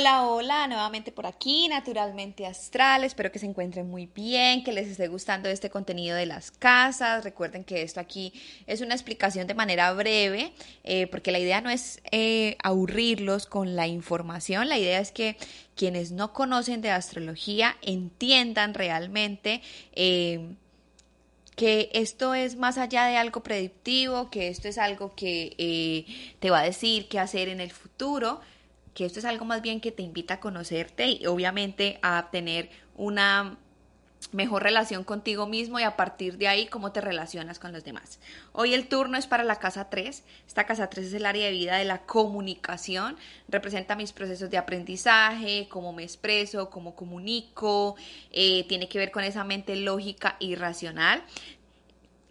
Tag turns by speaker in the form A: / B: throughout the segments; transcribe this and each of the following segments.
A: Hola, hola, nuevamente por aquí, Naturalmente Astral. Espero que se encuentren muy bien, que les esté gustando este contenido de las casas. Recuerden que esto aquí es una explicación de manera breve, eh, porque la idea no es eh, aburrirlos con la información, la idea es que quienes no conocen de astrología entiendan realmente. Eh, que esto es más allá de algo predictivo, que esto es algo que te va a decir qué hacer en el futuro, que esto es algo más bien que te invita a conocerte y obviamente a tener una mejor relación contigo mismo y a partir de ahí cómo te relacionas con los demás. Hoy el turno es para la casa 3. Esta casa 3 es el área de vida de la comunicación, representa mis procesos de aprendizaje, cómo me expreso, cómo comunico, eh, tiene que ver con esa mente lógica y racional.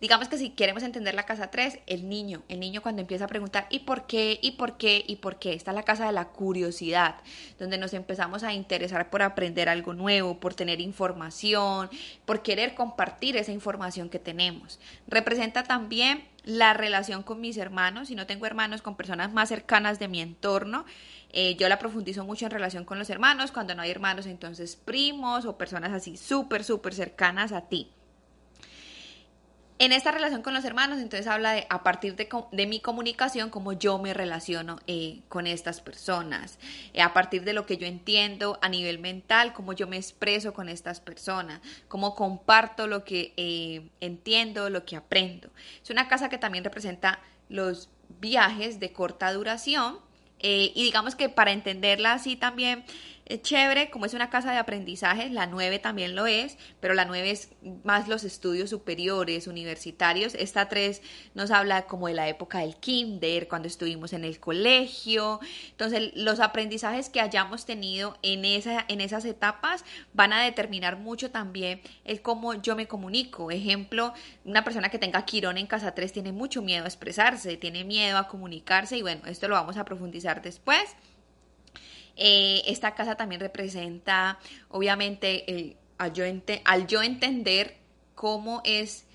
A: Digamos que si queremos entender la casa 3, el niño, el niño cuando empieza a preguntar ¿y por qué? ¿y por qué? ¿y por qué? Está la casa de la curiosidad, donde nos empezamos a interesar por aprender algo nuevo, por tener información, por querer compartir esa información que tenemos. Representa también la relación con mis hermanos, si no tengo hermanos, con personas más cercanas de mi entorno. Eh, yo la profundizo mucho en relación con los hermanos, cuando no hay hermanos, entonces primos o personas así súper, súper cercanas a ti. En esta relación con los hermanos, entonces habla de a partir de, de mi comunicación, cómo yo me relaciono eh, con estas personas, eh, a partir de lo que yo entiendo a nivel mental, cómo yo me expreso con estas personas, cómo comparto lo que eh, entiendo, lo que aprendo. Es una casa que también representa los viajes de corta duración y digamos que para entenderla así también chévere, como es una casa de aprendizaje, la 9 también lo es, pero la 9 es más los estudios superiores, universitarios. Esta 3 nos habla como de la época del kinder, cuando estuvimos en el colegio. Entonces, los aprendizajes que hayamos tenido en, esa, en esas etapas van a determinar mucho también el cómo yo me comunico. Ejemplo, una persona que tenga Quirón en casa 3 tiene mucho miedo a expresarse, tiene miedo a comunicarse y bueno, esto lo vamos a profundizar después. Eh, esta casa también representa, obviamente, el, al, yo al, yo entender cómo es,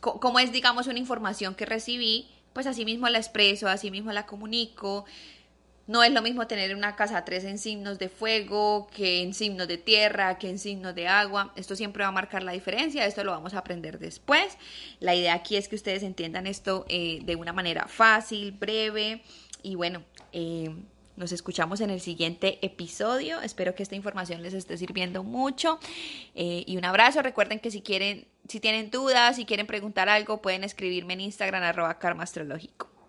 A: cómo es, digamos, una información que recibí, pues así mismo la expreso, así mismo la comunico. No es lo mismo tener una casa 3 en signos de fuego que en signos de tierra, que en signos de agua. Esto siempre va a marcar la diferencia, esto lo vamos a aprender después. La idea aquí es que ustedes entiendan esto eh, de una manera fácil, breve y bueno, eh, nos escuchamos en el siguiente episodio. Espero que esta información les esté sirviendo mucho. Eh, y un abrazo. Recuerden que si quieren, si tienen dudas, si quieren preguntar algo, pueden escribirme en Instagram arroba karma astrológico.